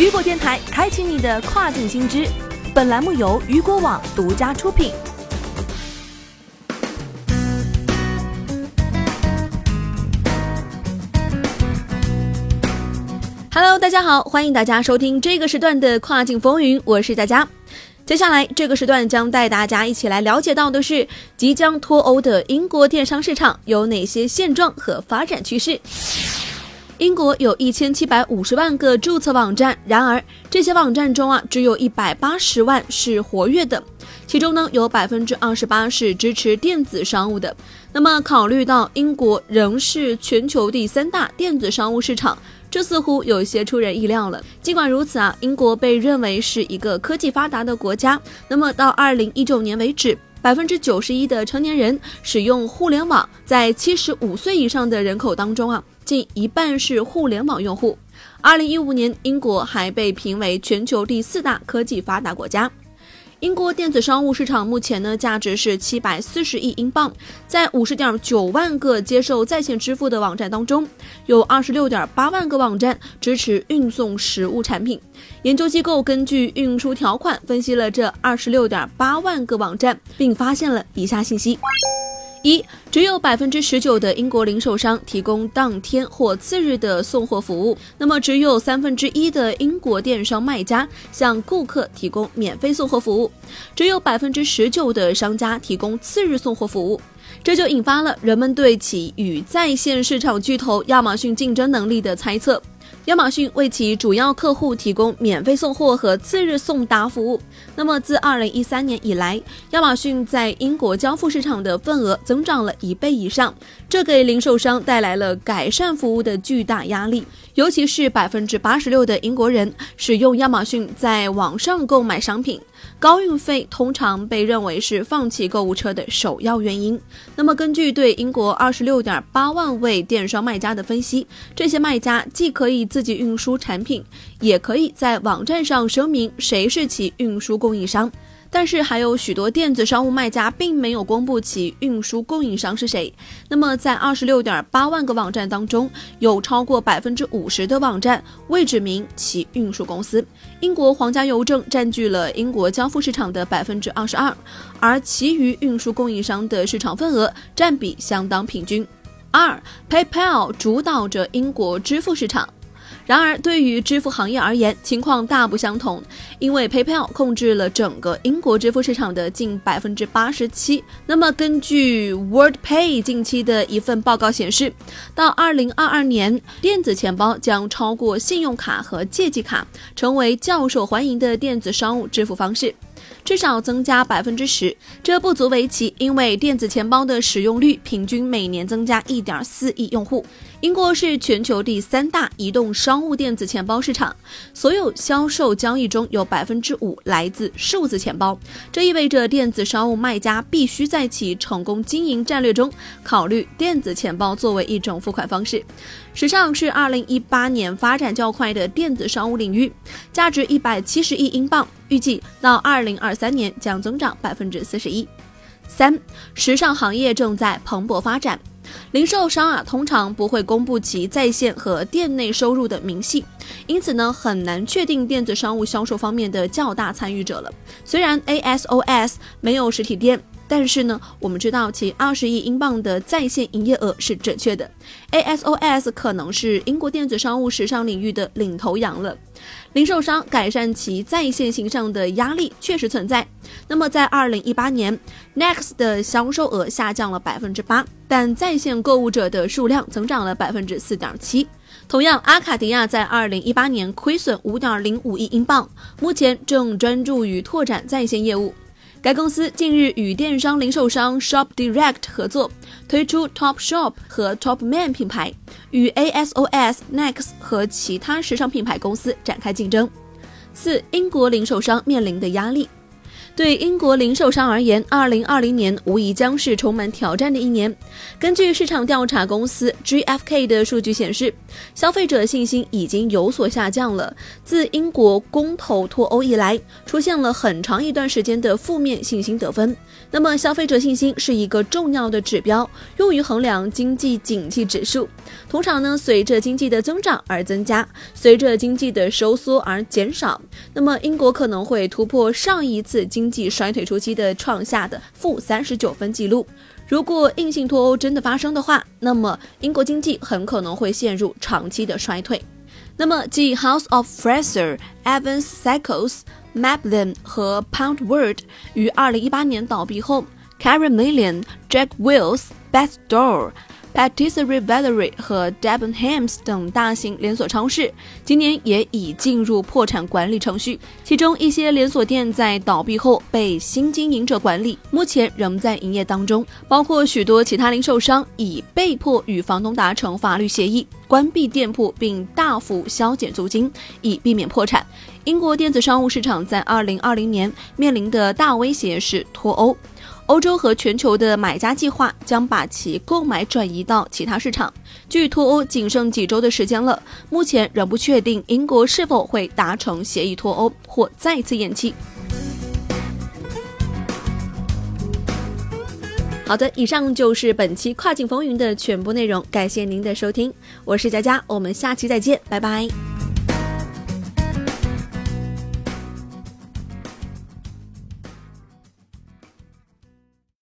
雨果电台开启你的跨境新知，本栏目由雨果网独家出品。Hello，大家好，欢迎大家收听这个时段的跨境风云，我是佳佳。接下来这个时段将带大家一起来了解到的是，即将脱欧的英国电商市场有哪些现状和发展趋势。英国有一千七百五十万个注册网站，然而这些网站中啊，只有一百八十万是活跃的，其中呢有百分之二十八是支持电子商务的。那么考虑到英国仍是全球第三大电子商务市场，这似乎有些出人意料了。尽管如此啊，英国被认为是一个科技发达的国家。那么到二零一九年为止。百分之九十一的成年人使用互联网，在七十五岁以上的人口当中啊，近一半是互联网用户。二零一五年，英国还被评为全球第四大科技发达国家。英国电子商务市场目前呢，价值是七百四十亿英镑，在五十点九万个接受在线支付的网站当中，有二十六点八万个网站支持运送实物产品。研究机构根据运输条款分析了这二十六点八万个网站，并发现了以下信息。一，只有百分之十九的英国零售商提供当天或次日的送货服务，那么只有三分之一的英国电商卖家向顾客提供免费送货服务，只有百分之十九的商家提供次日送货服务，这就引发了人们对其与在线市场巨头亚马逊竞争能力的猜测。亚马逊为其主要客户提供免费送货和次日送达服务。那么，自二零一三年以来，亚马逊在英国交付市场的份额增长了一倍以上，这给零售商带来了改善服务的巨大压力。尤其是百分之八十六的英国人使用亚马逊在网上购买商品，高运费通常被认为是放弃购物车的首要原因。那么，根据对英国二十六点八万位电商卖家的分析，这些卖家既可以自己运输产品，也可以在网站上声明谁是其运输供应商。但是还有许多电子商务卖家并没有公布其运输供应商是谁。那么，在二十六点八万个网站当中，有超过百分之五十的网站未指明其运输公司。英国皇家邮政占据了英国交付市场的百分之二十二，而其余运输供应商的市场份额占比相当平均。二，PayPal 主导着英国支付市场。然而，对于支付行业而言，情况大不相同。因为 PayPal 控制了整个英国支付市场的近百分之八十七。那么，根据 WordPay 近期的一份报告显示，到二零二二年，电子钱包将超过信用卡和借记卡，成为较受欢迎的电子商务支付方式。至少增加百分之十，这不足为奇，因为电子钱包的使用率平均每年增加一点四亿用户。英国是全球第三大移动商务电子钱包市场，所有销售交易中有百分之五来自数字钱包，这意味着电子商务卖家必须在其成功经营战略中考虑电子钱包作为一种付款方式。时尚是二零一八年发展较快的电子商务领域，价值一百七十亿英镑，预计到二零二三年将增长百分之四十一。三，时尚行业正在蓬勃发展，零售商啊通常不会公布其在线和店内收入的明细，因此呢很难确定电子商务销售方面的较大参与者了。虽然 ASOS 没有实体店。但是呢，我们知道其二十亿英镑的在线营业额是准确的。ASOS 可能是英国电子商务时尚领域的领头羊了。零售商改善其在线形象的压力确实存在。那么在二零一八年，Next 的销售额下降了百分之八，但在线购物者的数量增长了百分之四点七。同样，阿卡迪亚在二零一八年亏损五点零五亿英镑，目前正专注于拓展在线业务。该公司近日与电商零售商 Shop Direct 合作，推出 Top Shop 和 Top Man 品牌，与 ASOS、Next 和其他时尚品牌公司展开竞争。四、英国零售商面临的压力。对英国零售商而言，二零二零年无疑将是充满挑战的一年。根据市场调查公司 GFK 的数据显示，消费者信心已经有所下降了。自英国公投脱欧以来，出现了很长一段时间的负面信心得分。那么，消费者信心是一个重要的指标，用于衡量经济景气指数。通常呢，随着经济的增长而增加，随着经济的收缩而减少。那么，英国可能会突破上一次经经济衰退初期的创下的负三十九分记录。如果硬性脱欧真的发生的话，那么英国经济很可能会陷入长期的衰退。那么，继 House of Fraser、Evans、Cycles、Mablin 和 Poundword 于二零一八年倒闭后，Karen Million、Jack Wills、Beth Door。Patisserie Valerie 和 Debenhams 等大型连锁超市今年也已进入破产管理程序，其中一些连锁店在倒闭后被新经营者管理，目前仍在营业当中。包括许多其他零售商已被迫与房东达成法律协议，关闭店铺并大幅削减租金，以避免破产。英国电子商务市场在2020年面临的大威胁是脱欧。欧洲和全球的买家计划将把其购买转移到其他市场。距脱欧仅剩几周的时间了，目前仍不确定英国是否会达成协议脱欧或再次延期。好的，以上就是本期跨境风云的全部内容，感谢您的收听，我是佳佳，我们下期再见，拜拜。